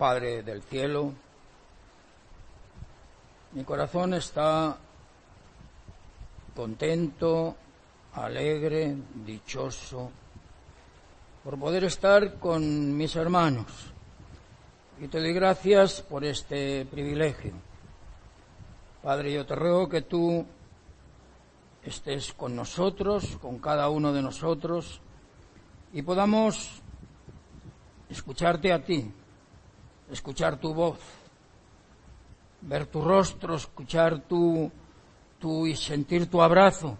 Padre del cielo, mi corazón está contento, alegre, dichoso, por poder estar con mis hermanos. Y te doy gracias por este privilegio. Padre, yo te ruego que tú estés con nosotros, con cada uno de nosotros, y podamos escucharte a ti, escuchar tu voz, ver tu rostro, escuchar tu, tu y sentir tu abrazo.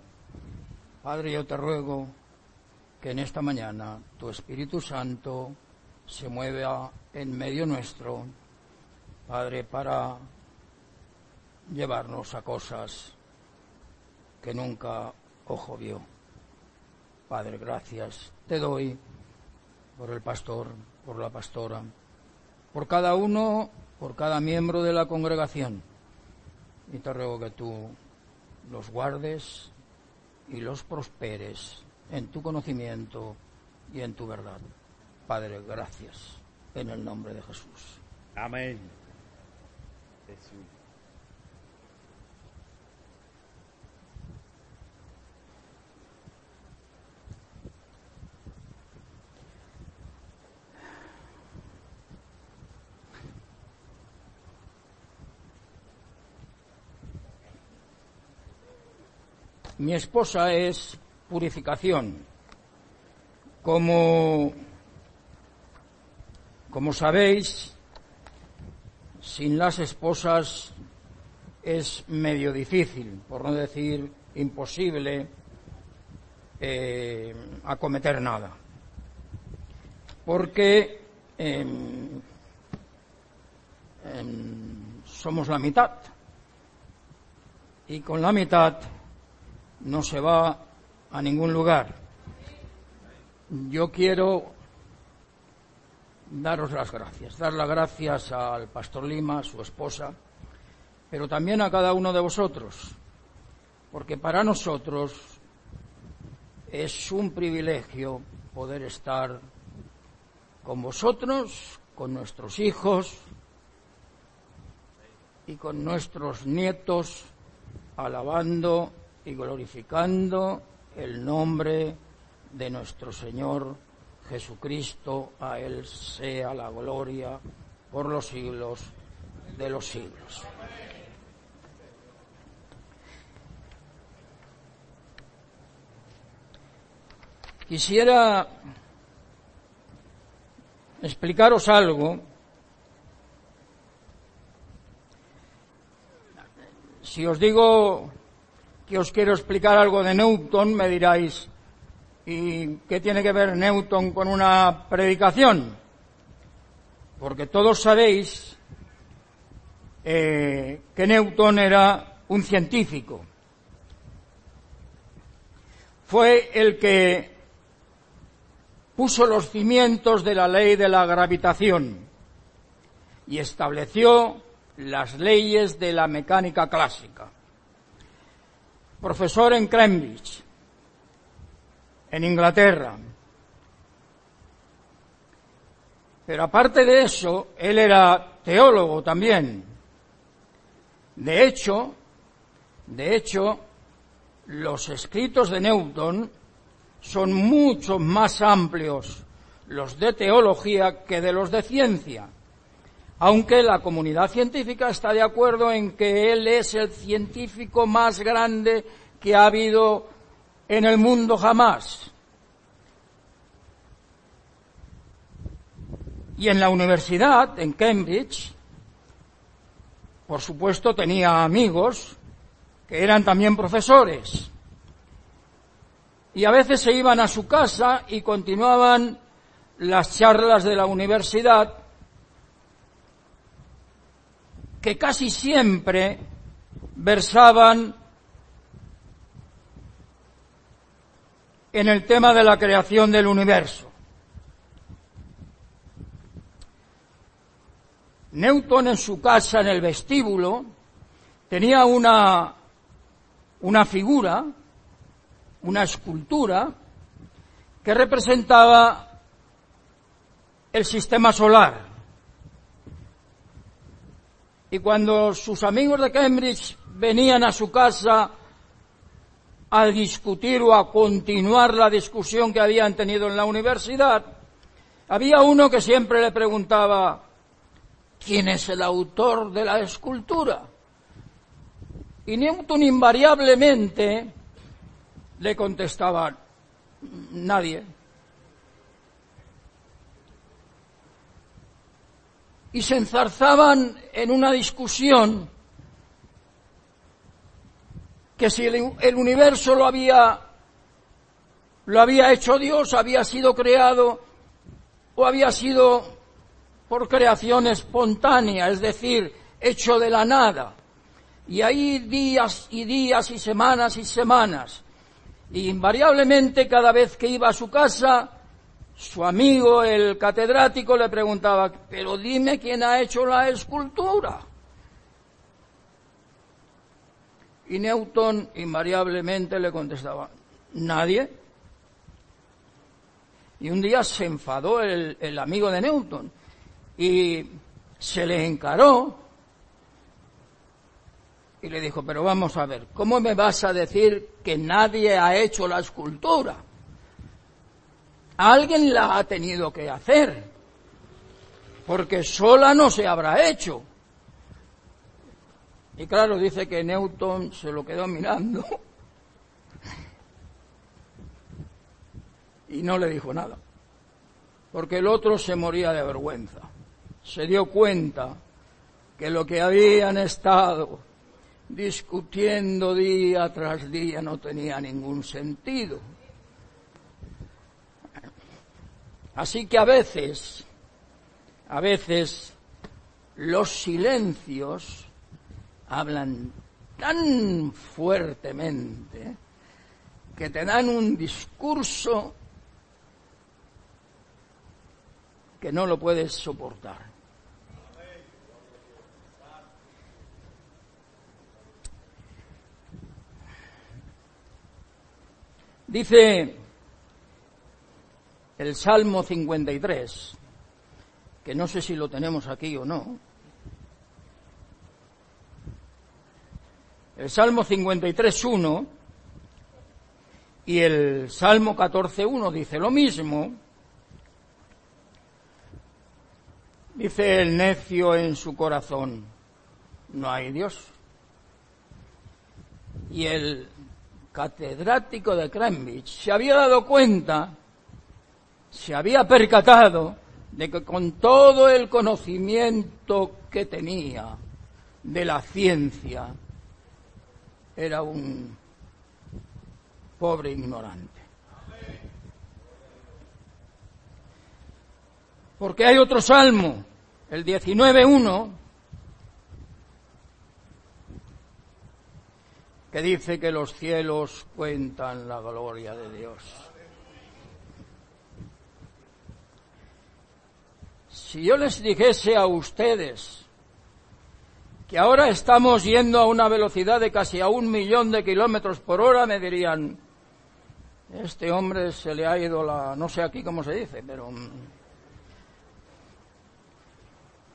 Padre, yo te ruego que en esta mañana tu Espíritu Santo se mueva en medio nuestro, Padre, para llevarnos a cosas que nunca ojo vio. Padre, gracias te doy por el pastor, por la pastora, por cada uno, por cada miembro de la congregación. Y te ruego que tú los guardes y los prosperes en tu conocimiento y en tu verdad. Padre, gracias en el nombre de Jesús. Amén. Mi esposa es purificación. Como, como sabéis, sin las esposas es medio difícil, por no decir imposible, eh, acometer nada. Porque em, em, somos la mitad. Y con la mitad no se va a ningún lugar. Yo quiero daros las gracias, dar las gracias al pastor Lima, su esposa, pero también a cada uno de vosotros, porque para nosotros es un privilegio poder estar con vosotros, con nuestros hijos y con nuestros nietos, alabando y glorificando el nombre de nuestro Señor Jesucristo. A Él sea la gloria por los siglos de los siglos. Quisiera explicaros algo. Si os digo que os quiero explicar algo de Newton, me diráis, ¿y qué tiene que ver Newton con una predicación? Porque todos sabéis eh, que Newton era un científico. Fue el que puso los cimientos de la ley de la gravitación y estableció las leyes de la mecánica clásica profesor en Cambridge, en Inglaterra. Pero aparte de eso, él era teólogo también. De hecho, de hecho, los escritos de Newton son mucho más amplios los de teología que de los de ciencia aunque la comunidad científica está de acuerdo en que él es el científico más grande que ha habido en el mundo jamás. Y en la universidad, en Cambridge, por supuesto tenía amigos que eran también profesores. Y a veces se iban a su casa y continuaban las charlas de la universidad que casi siempre versaban en el tema de la creación del universo. Newton en su casa, en el vestíbulo, tenía una, una figura, una escultura, que representaba el sistema solar Y cuando sus amigos de Cambridge venían a su casa a discutir o a continuar la discusión que habían tenido en la universidad, había uno que siempre le preguntaba, ¿quién es el autor de la escultura? Y Newton invariablemente le contestaba, nadie. Y se enzarzaban en una discusión que si el, universo lo había, lo había hecho Dios, había sido creado o había sido por creación espontánea, es decir, hecho de la nada. Y ahí días y días y semanas y semanas. Y invariablemente cada vez que iba a su casa, su amigo, el catedrático, le preguntaba, pero dime quién ha hecho la escultura. Y Newton invariablemente le contestaba, nadie. Y un día se enfadó el, el amigo de Newton y se le encaró y le dijo, pero vamos a ver, ¿cómo me vas a decir que nadie ha hecho la escultura? Alguien la ha tenido que hacer, porque sola no se habrá hecho. Y claro, dice que Newton se lo quedó mirando y no le dijo nada, porque el otro se moría de vergüenza. Se dio cuenta que lo que habían estado discutiendo día tras día no tenía ningún sentido. Así que a veces, a veces los silencios hablan tan fuertemente que te dan un discurso que no lo puedes soportar. Dice el Salmo 53, que no sé si lo tenemos aquí o no. El Salmo 53.1 y el Salmo 14.1 dice lo mismo. Dice el necio en su corazón, no hay Dios. Y el catedrático de Cambridge se había dado cuenta, se había percatado de que con todo el conocimiento que tenía de la ciencia, era un pobre ignorante. Porque hay otro salmo, el 19.1, que dice que los cielos cuentan la gloria de Dios. Si yo les dijese a ustedes que ahora estamos yendo a una velocidad de casi a un millón de kilómetros por hora, me dirían, este hombre se le ha ido la, no sé aquí cómo se dice, pero... Mm,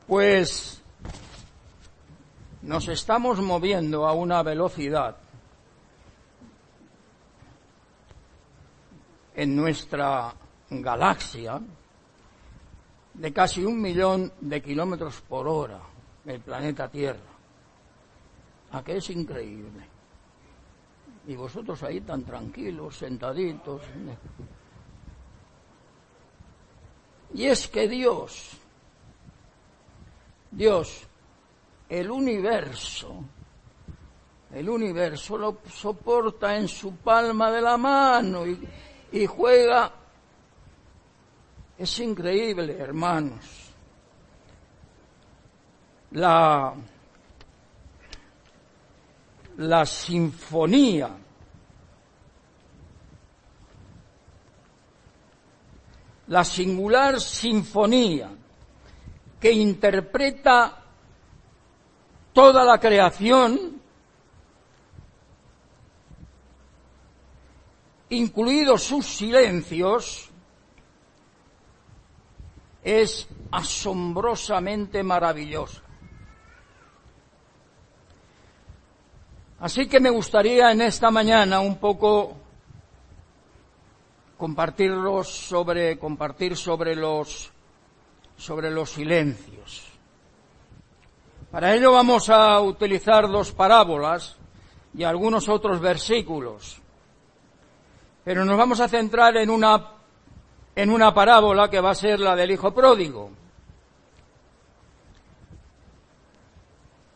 pues nos estamos moviendo a una velocidad en nuestra galaxia de casi un millón de kilómetros por hora el planeta Tierra. ¿A qué es increíble? Y vosotros ahí tan tranquilos, sentaditos. Y es que Dios, Dios, el universo, el universo lo soporta en su palma de la mano y juega. Es increíble, hermanos. La, la sinfonía la singular sinfonía que interpreta toda la creación incluidos sus silencios, es asombrosamente maravillosa. Así que me gustaría en esta mañana un poco compartirlos sobre, compartir sobre los, sobre los silencios. Para ello vamos a utilizar dos parábolas y algunos otros versículos. Pero nos vamos a centrar en una, en una parábola que va a ser la del hijo pródigo.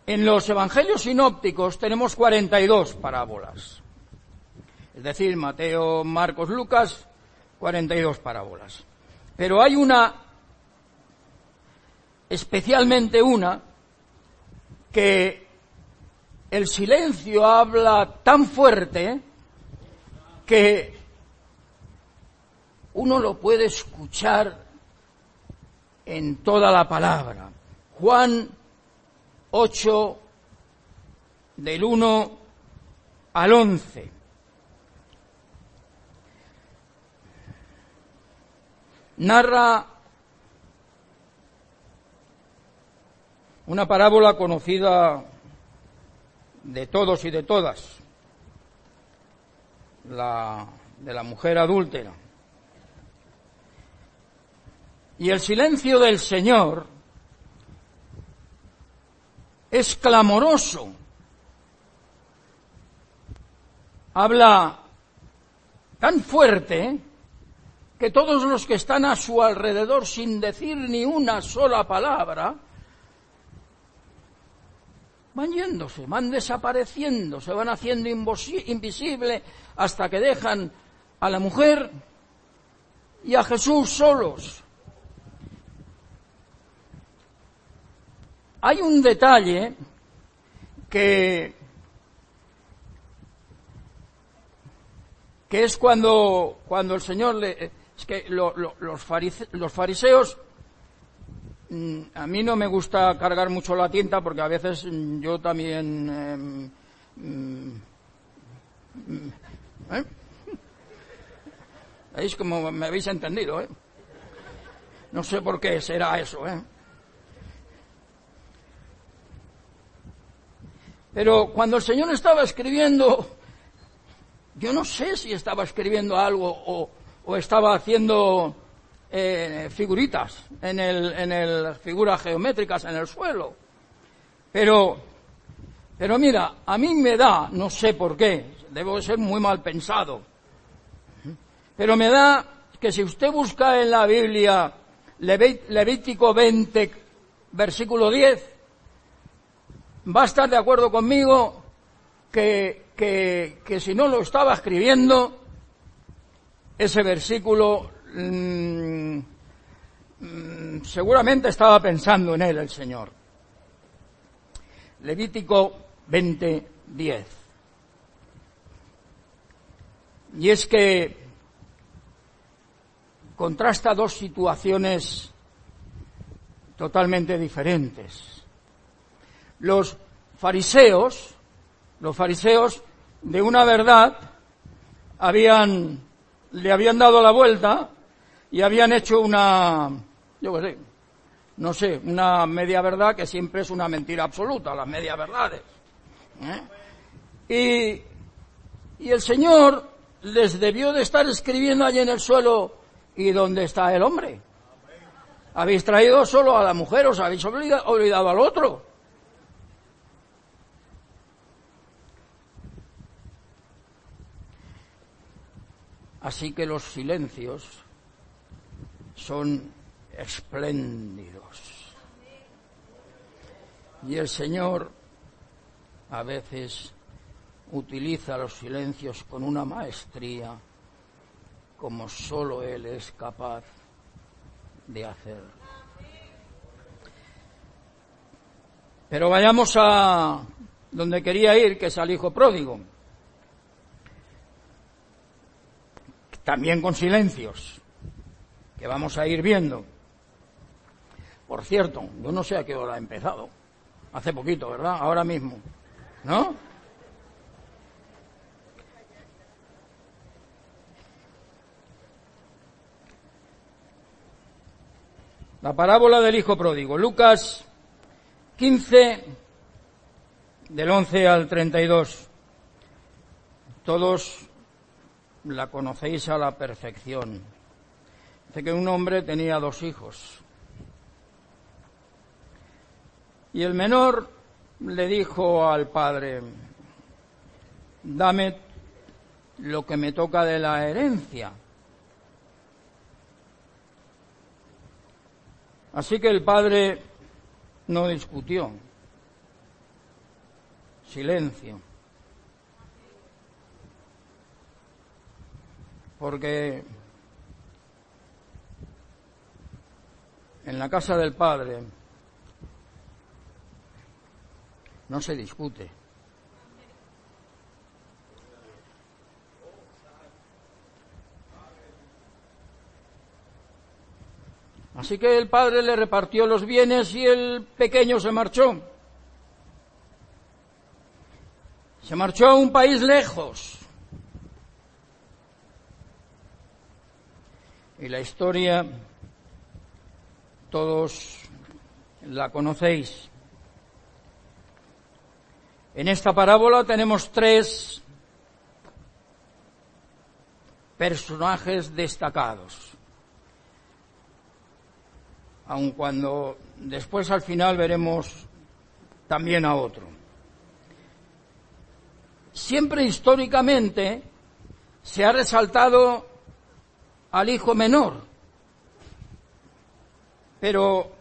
En los evangelios sinópticos tenemos 42 parábolas. Es decir, Mateo, Marcos, Lucas, 42 parábolas. Pero hay una, especialmente una, que el silencio habla tan fuerte que uno lo puede escuchar en toda la palabra. Juan 8 del 1 al 11. Narra una parábola conocida de todos y de todas, la de la mujer adúltera. Y el silencio del Señor es clamoroso. Habla tan fuerte que todos los que están a su alrededor sin decir ni una sola palabra, van yéndose, van desapareciendo, se van haciendo invisible hasta que dejan a la mujer y a Jesús solos. Hay un detalle que, que es cuando, cuando el Señor le, es que los, fariseos mm, a mí no me gusta cargar mucho la tinta porque a veces mm, yo también mm, ¿eh? ¿Veis como me habéis entendido? ¿eh? No sé por qué será eso. ¿eh? Pero cuando el Señor estaba escribiendo, yo no sé si estaba escribiendo algo o, estaba haciendo eh, figuritas en el, en el, figuras geométricas en el suelo. Pero, pero mira, a mí me da, no sé por qué, debo ser muy mal pensado, pero me da que si usted busca en la Biblia Levítico 20, versículo 10, va a estar de acuerdo conmigo que, que, que si no lo estaba escribiendo, ese versículo mm, mm, seguramente estaba pensando en él el Señor. Levítico 20:10. Y es que contrasta dos situaciones totalmente diferentes. Los fariseos, los fariseos de una verdad habían le habían dado la vuelta y habían hecho una, yo qué sé, no sé, una media verdad que siempre es una mentira absoluta, las medias verdades. ¿eh? Y, y el Señor les debió de estar escribiendo allí en el suelo, ¿y dónde está el hombre? Habéis traído solo a la mujer, os habéis olvidado al otro. Así que los silencios son espléndidos. Y el Señor a veces utiliza los silencios con una maestría como solo Él es capaz de hacer. Pero vayamos a donde quería ir, que es al hijo pródigo. También con silencios, que vamos a ir viendo. Por cierto, yo no sé a qué hora ha empezado. Hace poquito, ¿verdad? Ahora mismo. ¿No? La parábola del Hijo Pródigo. Lucas 15, del 11 al 32. todos la conocéis a la perfección. Dice que un hombre tenía dos hijos. Y el menor le dijo al padre, dame lo que me toca de la herencia. Así que el padre no discutió. Silencio. Porque en la casa del padre no se discute. Así que el padre le repartió los bienes y el pequeño se marchó. Se marchó a un país lejos. Y la historia todos la conocéis. En esta parábola tenemos tres personajes destacados aun cuando después al final veremos también a otro. Siempre históricamente se ha resaltado al hijo menor, pero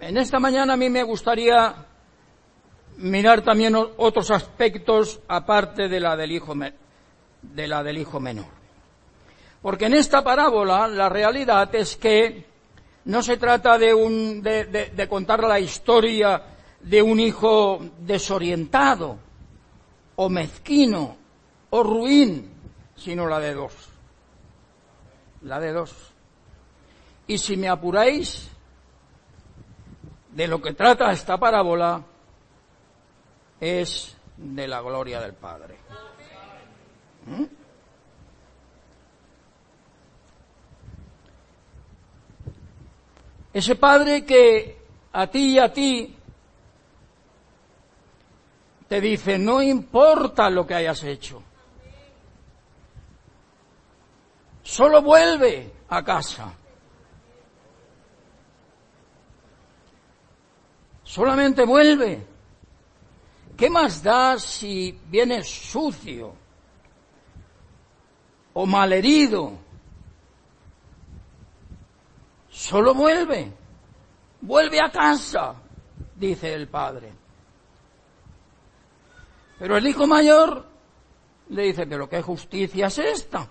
en esta mañana a mí me gustaría mirar también otros aspectos aparte de la del hijo, de la del hijo menor. Porque en esta parábola la realidad es que no se trata de, un, de, contar la historia de un hijo desorientado o mezquino o ruin, sino la de dos. La de dos. Y si me apuráis, de lo que trata esta parábola es de la gloria del Padre. ¿Mm? Ese Padre que a ti y a ti te dice, no importa lo que hayas hecho, solo vuelve a casa. Solamente vuelve. ¿Qué más da si vienes sucio o malherido? Solo vuelve, vuelve a casa, dice el padre. Pero el hijo mayor le dice, pero ¿qué justicia es esta?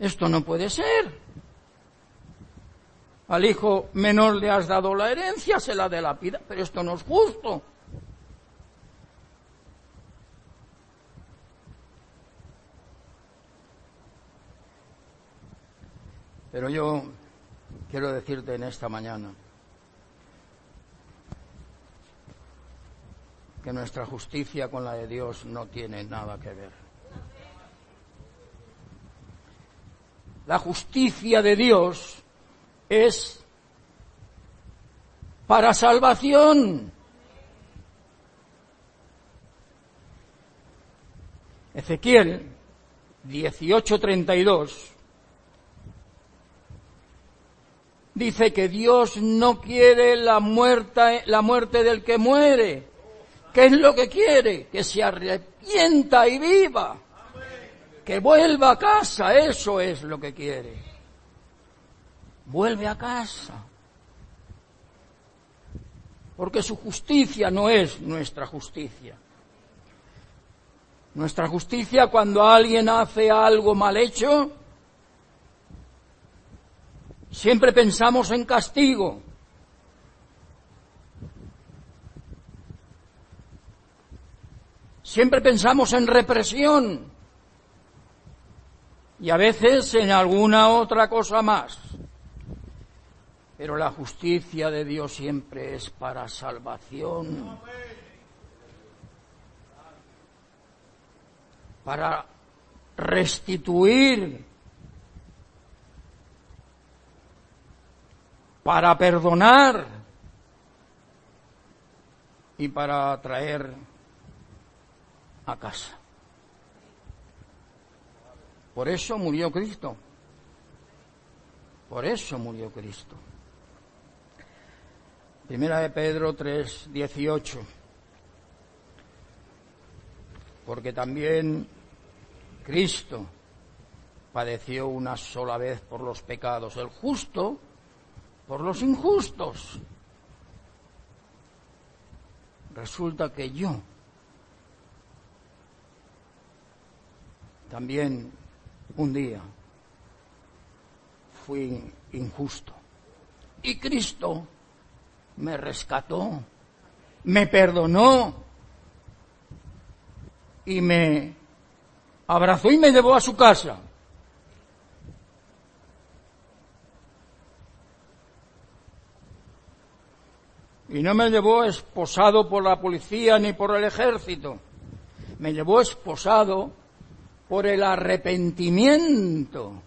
Esto no puede ser. Al hijo menor le has dado la herencia, se la de la pida, pero esto no es justo. Pero yo quiero decirte en esta mañana que nuestra justicia con la de Dios no tiene nada que ver. La justicia de Dios es para salvación. Ezequiel 18:32 dice que Dios no quiere la muerte, la muerte del que muere. ¿Qué es lo que quiere? Que se arrepienta y viva. Que vuelva a casa, eso es lo que quiere. Vuelve a casa. Porque su justicia no es nuestra justicia. Nuestra justicia cuando alguien hace algo mal hecho, Siempre pensamos en castigo. Siempre pensamos en represión. Y a veces en alguna otra cosa más. Pero la justicia de Dios siempre es para salvación. Para restituir para perdonar y para traer a casa. Por eso murió Cristo. Por eso murió Cristo. Primera de Pedro 3, 18. Porque también Cristo padeció una sola vez por los pecados, el justo por los injustos. Resulta que yo también un día fui injusto. Y Cristo me rescató, me perdonó y me abrazó y me llevó a su casa. Y no me llevó esposado por la policía ni por el ejército. Me llevó esposado por el arrepentimiento.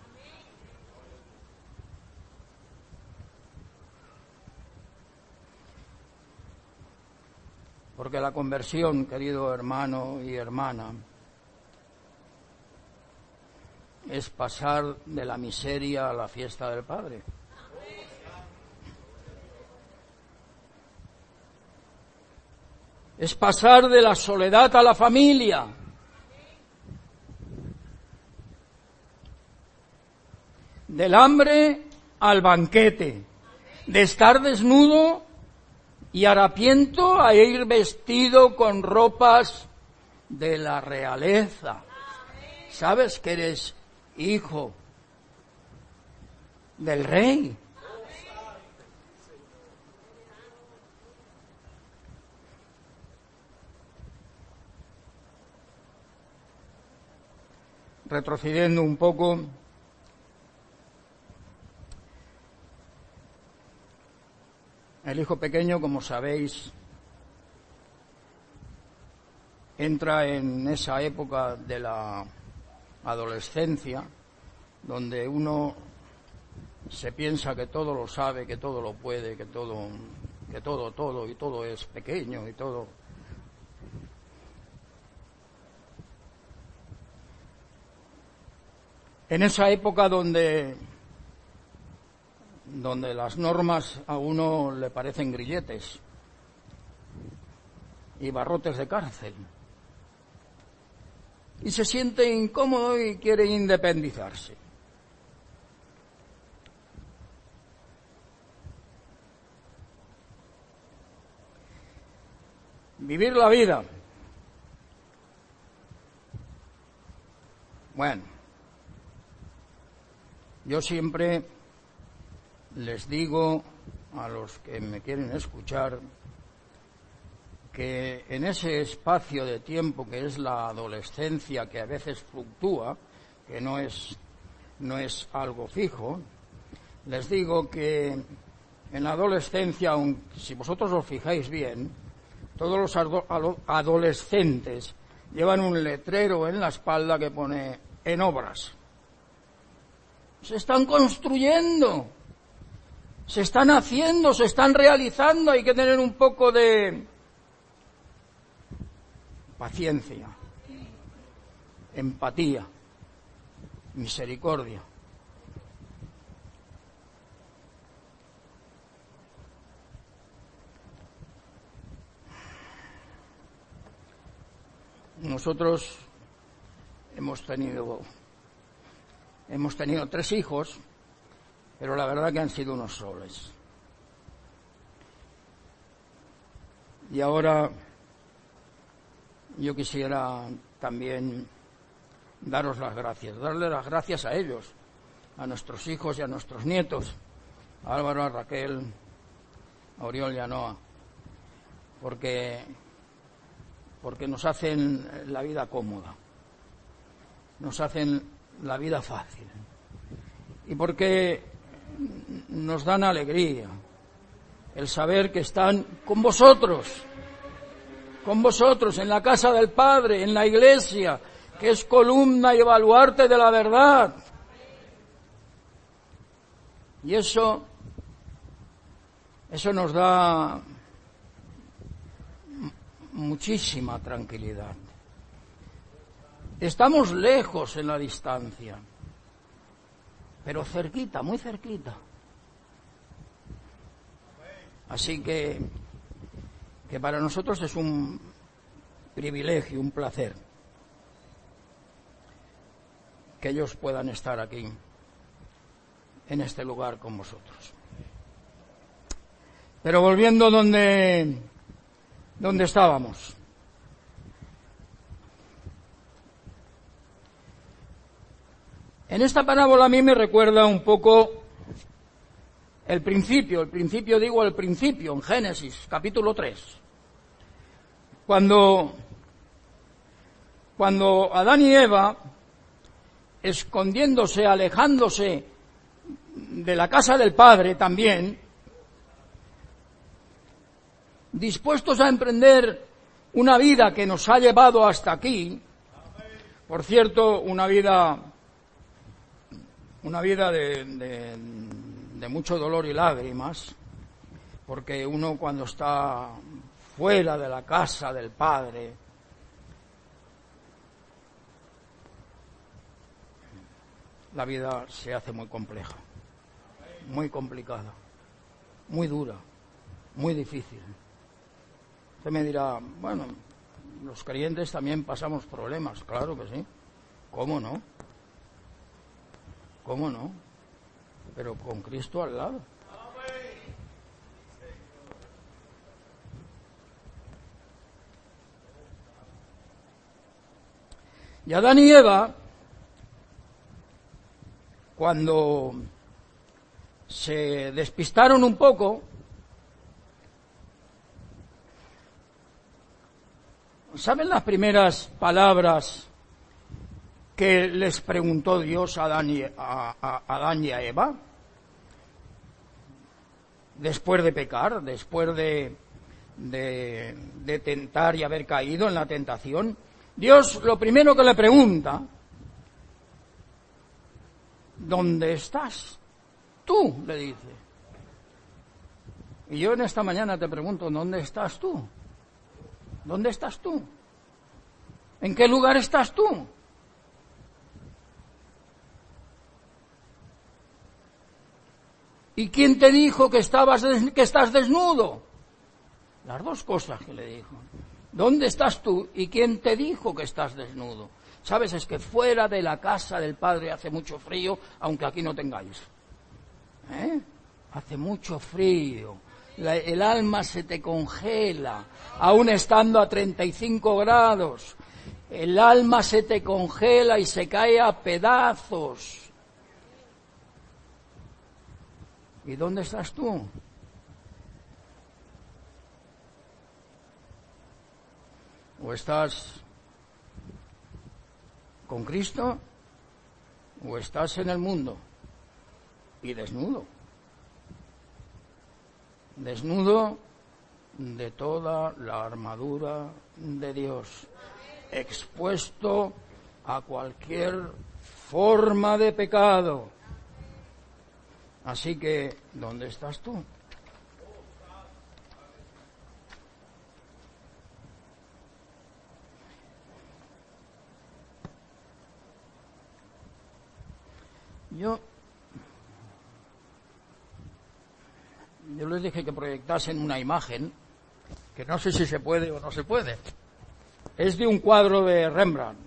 Porque la conversión, querido hermano y hermana, es pasar de la miseria a la fiesta del Padre. Es pasar de la soledad a la familia. Del hambre al banquete. De estar desnudo y harapiento a ir vestido con ropas de la realeza. ¿Sabes que eres hijo del rey? Retrocediendo un poco, El hijo pequeño, como sabéis, entra en esa época de la adolescencia, donde uno se piensa que todo lo sabe, que todo lo puede, que todo, que todo, todo, y todo es pequeño y todo. En esa época donde donde las normas a uno le parecen grilletes y barrotes de cárcel. Y se siente incómodo y quiere independizarse. Vivir la vida. Bueno, yo siempre les digo a los que me quieren escuchar que en ese espacio de tiempo que es la adolescencia, que a veces fluctúa, que no es, no es algo fijo, les digo que en la adolescencia, si vosotros os fijáis bien, todos los adolescentes llevan un letrero en la espalda que pone en obras. Se están construyendo se están haciendo, se están realizando, hay que tener un poco de paciencia, empatía, misericordia. Nosotros hemos tenido hemos tenido tres hijos pero la verdad que han sido unos soles. Y ahora yo quisiera también daros las gracias, darle las gracias a ellos, a nuestros hijos y a nuestros nietos, a Álvaro, a Raquel, a Oriol y a Noa, porque, porque nos hacen la vida cómoda, nos hacen la vida fácil, y porque nos dan alegría el saber que están con vosotros, con vosotros en la casa del Padre, en la iglesia, que es columna y baluarte de la verdad. Y eso, eso nos da muchísima tranquilidad. Estamos lejos en la distancia, pero cerquita, muy cerquita. Así que, que para nosotros es un privilegio, un placer que ellos puedan estar aquí, en este lugar con vosotros. Pero volviendo donde, donde estábamos. En esta parábola a mí me recuerda un poco el principio, el principio digo el principio, en Génesis, capítulo 3. Cuando, cuando Adán y Eva escondiéndose, alejándose de la casa del Padre también, dispuestos a emprender una vida que nos ha llevado hasta aquí, por cierto, una vida, una vida de, mucho dolor y lágrimas, porque uno cuando está fuera de la casa del Padre, la vida se hace muy compleja, muy complicada, muy dura, muy difícil. Usted me dirá, bueno, los creyentes también pasamos problemas, claro que sí. ¿Cómo no? ¿Cómo no? Pero con Cristo al lado. Y Adán y Eva cuando se despistaron un poco, ¿saben las primeras palabras que les preguntó Dios a Adán y a, Eva? Después de pecar, después de, de, de tentar y haber caído en la tentación, Dios lo primero que le pregunta ¿dónde estás? Tú, le dice. Y yo en esta mañana te pregunto, ¿dónde estás tú? ¿Dónde estás tú? ¿En qué lugar estás tú? ¿Y quién te dijo que, estabas, que estás desnudo? Las dos cosas que le dijo. ¿Dónde estás tú? ¿Y quién te dijo que estás desnudo? Sabes, es que fuera de la casa del Padre hace mucho frío, aunque aquí no tengáis. ¿Eh? Hace mucho frío. el alma se te congela, aún estando a 35 grados. El alma se te congela y se cae a pedazos. ¿Y dónde estás tú? ¿O estás con Cristo o estás en el mundo y desnudo. Desnudo de toda la armadura de Dios, expuesto a cualquier forma de pecado. Así que, ¿dónde estás tú? Yo, yo les dije que proyectasen una imagen, que no sé si se puede o no se puede. Es de un cuadro de Rembrandt.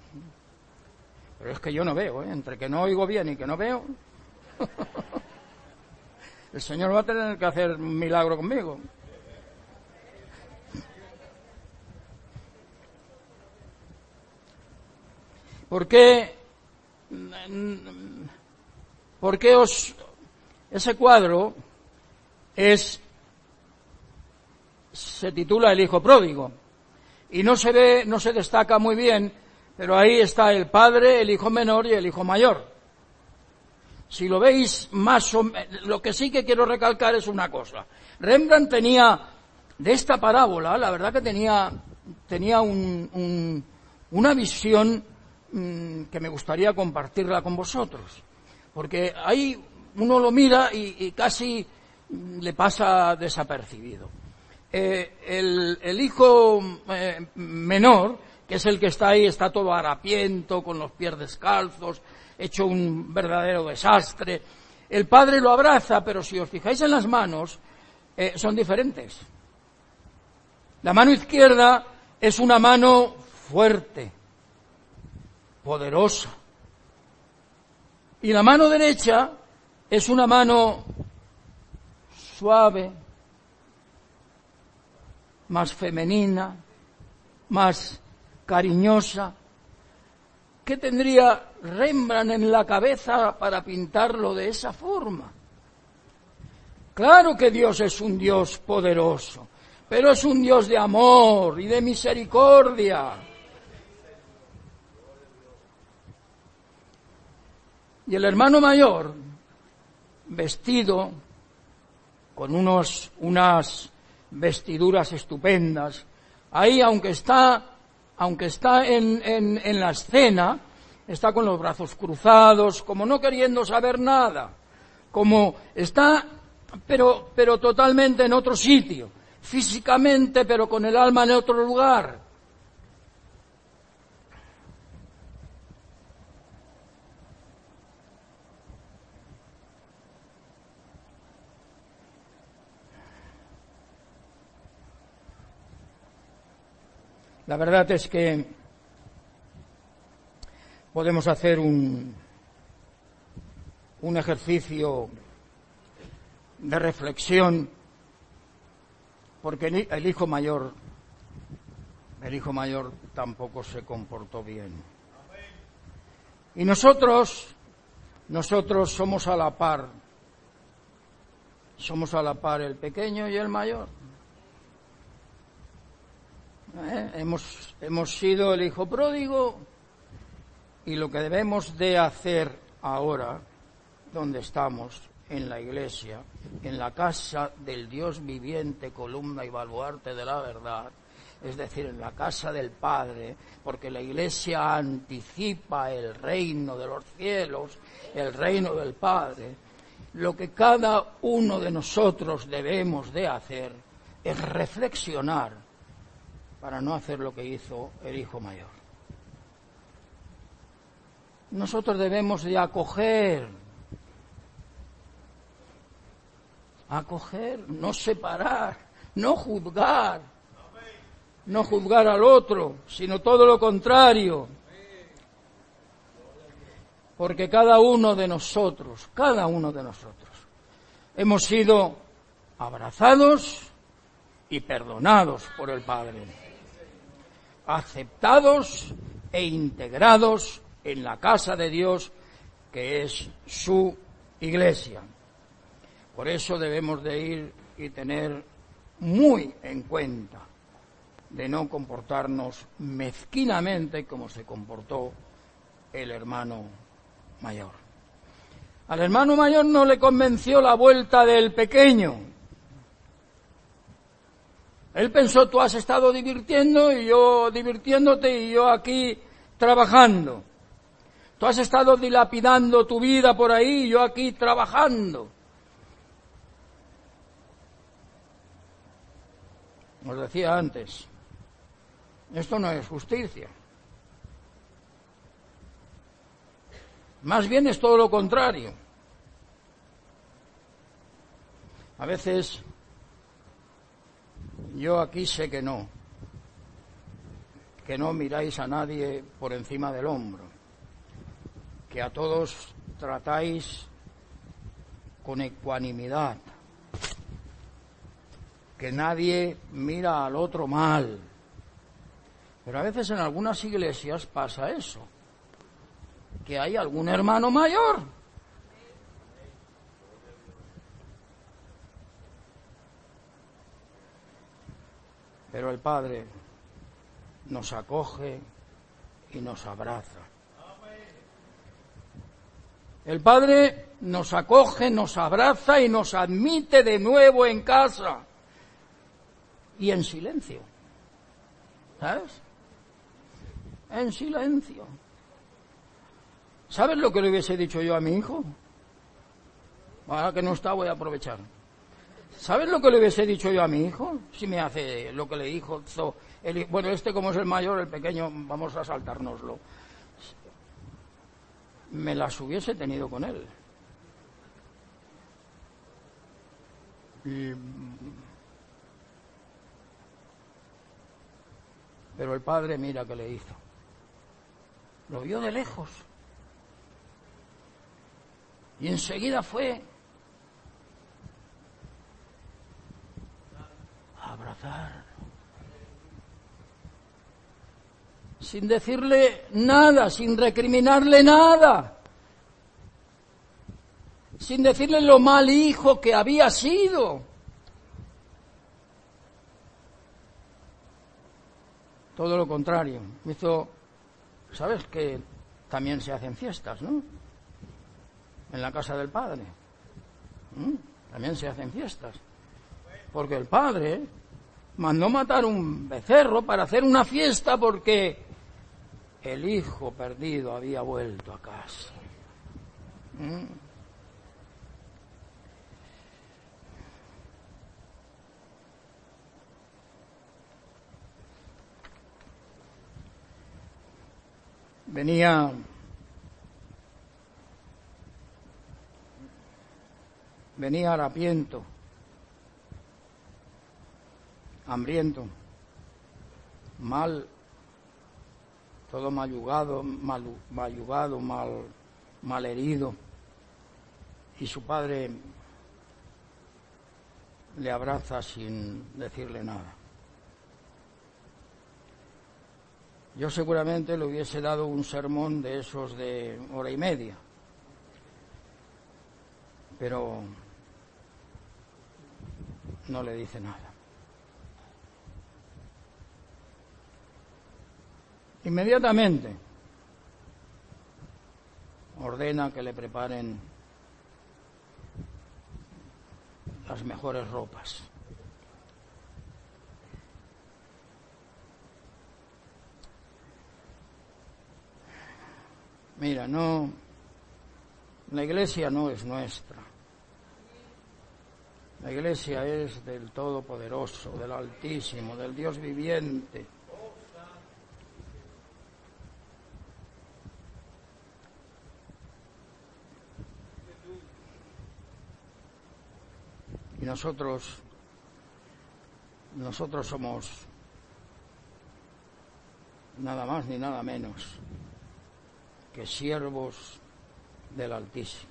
Pero es que yo no veo, ¿eh? entre que no oigo bien y que no veo. El Señor va a tener que hacer un milagro conmigo. ¿Por qué porque os, ese cuadro es, se titula El Hijo Pródigo. Y no se ve, no se destaca muy bien, pero ahí está el padre, el hijo menor y el hijo mayor. Si lo veis más o lo que sí que quiero recalcar es una cosa. Rembrandt tenía, de esta parábola, la verdad que tenía, tenía un, una visión mm, que me gustaría compartirla con vosotros porque ahí uno lo mira y, casi le pasa desapercibido. Eh, el, hijo eh, menor que es el que está ahí, está todo harapiento, con los pies descalzos, hecho un verdadero desastre. El padre lo abraza, pero si os fijáis en las manos, eh, son diferentes. La mano izquierda es una mano fuerte, poderosa. Y la mano derecha es una mano suave, más femenina, más cariñosa. ¿Qué tendría Rembrandt en la cabeza para pintarlo de esa forma? Claro que Dios es un Dios poderoso, pero es un Dios de amor y de misericordia. Y el hermano mayor, vestido con unos, unas vestiduras estupendas, ahí aunque está, aunque está en, en, en la escena, está con los brazos cruzados, como no queriendo saber nada, como está, pero, pero totalmente en otro sitio, físicamente, pero con el alma en otro lugar. La verdad es que podemos hacer un, un ejercicio de reflexión porque el hijo mayor el hijo mayor tampoco se comportó bien. Y nosotros nosotros somos a la par somos a la par el pequeño y el mayor. ¿Eh? Hemos, hemos sido el hijo pródigo y lo que debemos de hacer ahora, donde estamos, en la iglesia, en la casa del Dios viviente, columna y baluarte de la verdad, es decir, en la casa del Padre, porque la iglesia anticipa el reino de los cielos, el reino del Padre, lo que cada uno de nosotros debemos de hacer es reflexionar para no hacer lo que hizo el hijo mayor. Nosotros debemos de acoger, acoger, no separar, no juzgar, no juzgar al otro, sino todo lo contrario. Porque cada uno de nosotros, cada uno de nosotros, hemos sido abrazados y perdonados por el Padre, aceptados e integrados en la casa de Dios que es su iglesia. Por eso debemos de ir y tener muy en cuenta de no comportarnos mezquinamente como se comportó el hermano mayor. Al hermano mayor no le convenció la vuelta del pequeño. Él pensó, tú has estado divirtiendo y yo divirtiéndote y yo aquí trabajando. Tú has estado dilapidando tu vida por ahí yo aquí trabajando. Os decía antes, esto no es justicia. Más bien es todo lo contrario. A veces yo aquí sé que no, que no miráis a nadie por encima del hombro que a todos tratáis con ecuanimidad, que nadie mira al otro mal. Pero a veces en algunas iglesias pasa eso, que hay algún hermano mayor. Pero el Padre nos acoge y nos abraza. El Padre nos acoge, nos abraza y nos admite de nuevo en casa. Y en silencio. ¿Sabes? En silencio. ¿Sabes lo que le hubiese dicho yo a mi hijo? Ahora que no está, voy a aprovechar. ¿Sabes lo que le hubiese dicho yo a mi hijo? Si me hace lo que le dijo. bueno, este como es el mayor, el pequeño, vamos a saltárnoslo. Me las hubiese tenido con él. Pero el padre mira qué le hizo. Lo vio de lejos. Y enseguida fue a abrazar. Sin decirle nada, sin recriminarle nada. Sin decirle lo mal hijo que había sido. Todo lo contrario. Hizo, ¿sabes que también se hacen fiestas, no? En la casa del padre. ¿Mm? También se hacen fiestas. Porque el padre mandó matar un becerro para hacer una fiesta porque el hijo perdido había vuelto a casa. ¿Mm? venía venía harapiento, hambriento, mal, todo mayugado, mal, mayugado, mal, mal herido, y su padre le abraza sin decirle nada. Yo seguramente le hubiese dado un sermón de esos de hora y media, pero no le dice nada. Inmediatamente ordena que le preparen las mejores ropas. Mira, no, la iglesia no es nuestra. La iglesia es del Todopoderoso, del Altísimo, del Dios viviente. Nosotros, nosotros somos nada más ni nada menos que siervos del Altísimo.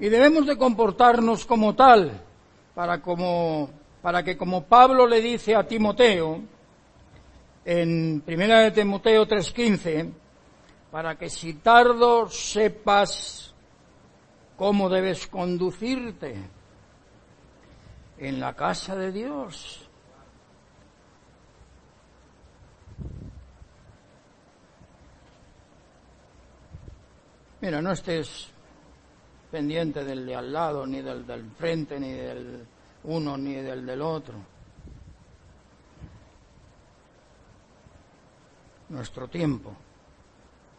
Y debemos de comportarnos como tal, para, como, para que como Pablo le dice a Timoteo, en primera de Timoteo 3:15, para que si tardo sepas cómo debes conducirte en la casa de Dios. Mira, no estés pendiente del de al lado, ni del del frente, ni del uno, ni del del otro. Nuestro tiempo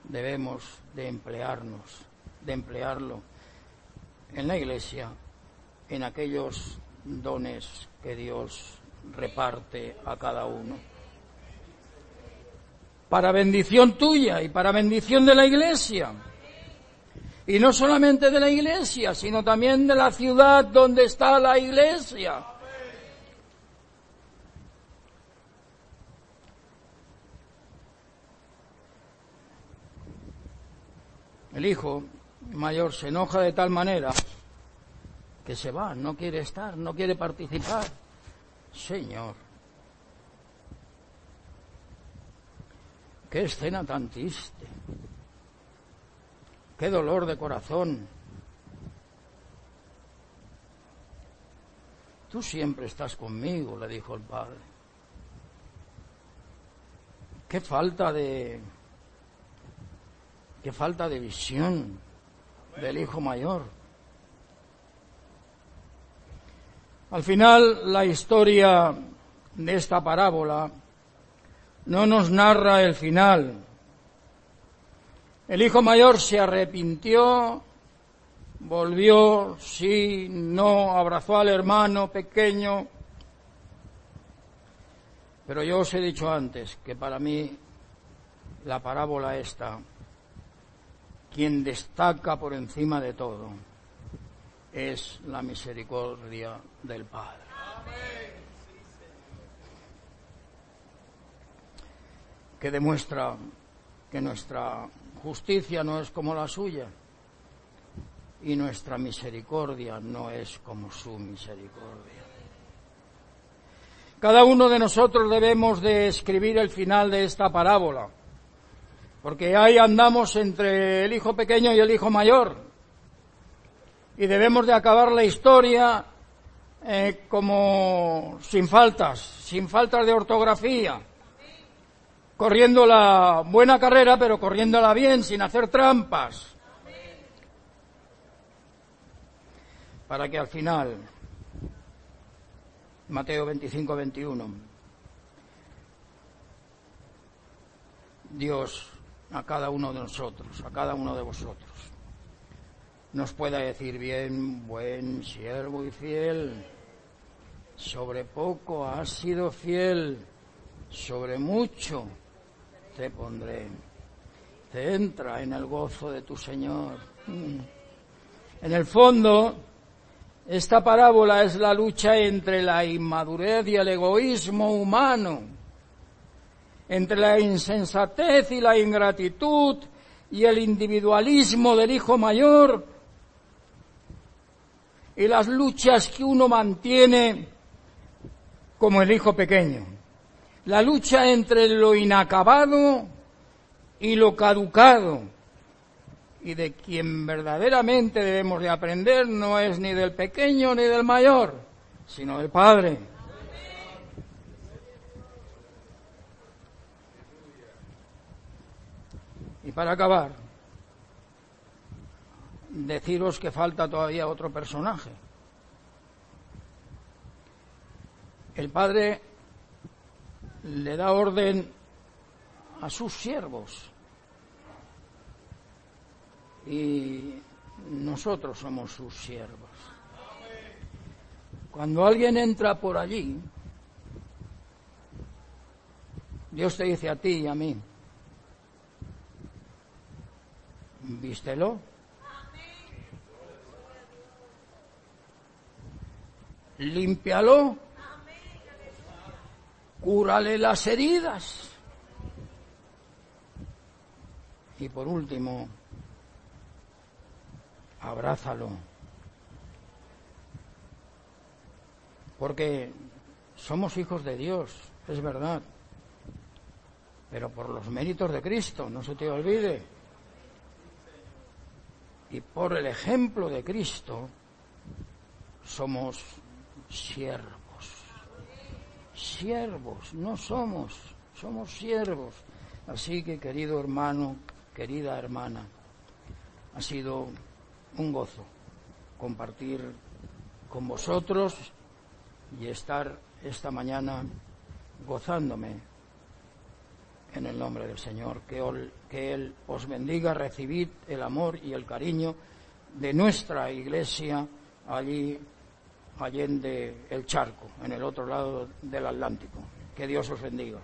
debemos de emplearnos, de emplearlo en la iglesia, en aquellos dones que Dios reparte a cada uno. Para bendición tuya y para bendición de la iglesia. Y no solamente de la iglesia, sino también de la ciudad donde está la iglesia. El hijo mayor se enoja de tal manera que se va, no quiere estar, no quiere participar. Señor, qué escena tan triste. Qué dolor de corazón. Tú siempre estás conmigo, le dijo el padre. Qué falta de qué falta de visión del hijo mayor. Al final, la historia de esta parábola no nos narra el final, el hijo mayor se arrepintió volvió, sí, no, abrazó al hermano pequeño. Pero yo os he dicho antes que para mí la parábola esta, quien destaca por encima de todo, es la misericordia del Padre. Que demuestra que nuestra justicia no es como la suya y nuestra misericordia no es como su misericordia. Cada uno de nosotros debemos de escribir el final de esta parábola, porque ahí andamos entre el hijo pequeño y el hijo mayor, y debemos de acabar la historia eh, como sin faltas, sin faltas de ortografía, corriendo la buena carrera, pero corriéndola bien, sin hacer trampas. Para que al final, Mateo 25, 21, Dios a cada uno de nosotros, a cada uno de vosotros, nos pueda decir bien, buen siervo y fiel, sobre poco has sido fiel, sobre mucho te pondré. Te entra en el gozo de tu Señor. Mm. En el fondo, esta parábola es la lucha entre la inmadurez y el egoísmo humano, entre la insensatez y la ingratitud y el individualismo del hijo mayor y las luchas que uno mantiene como el hijo pequeño la lucha entre lo inacabado y lo caducado. Y de quien verdaderamente debemos de aprender no es ni del pequeño ni del mayor, sino del Padre. Y para acabar, deciros que falta todavía otro personaje. El Padre le da orden a sus siervos. Y nosotros somos sus siervos. Cuando alguien entra por allí, Dios te dice a ti y a mí, Límpialo cúrale las heridas. Y por último, abrázalo. Porque somos hijos de Dios, es verdad. Pero por los méritos de Cristo, no se te olvide. Y por el ejemplo de Cristo, somos siervos siervos, no somos, somos siervos. Así que, querido hermano, querida hermana, ha sido un gozo compartir con vosotros y estar esta mañana gozándome en el nombre del Señor. Que, Él os bendiga, recibid el amor y el cariño de nuestra iglesia allí allende el charco, en el otro lado del Atlántico. Que Dios os bendiga.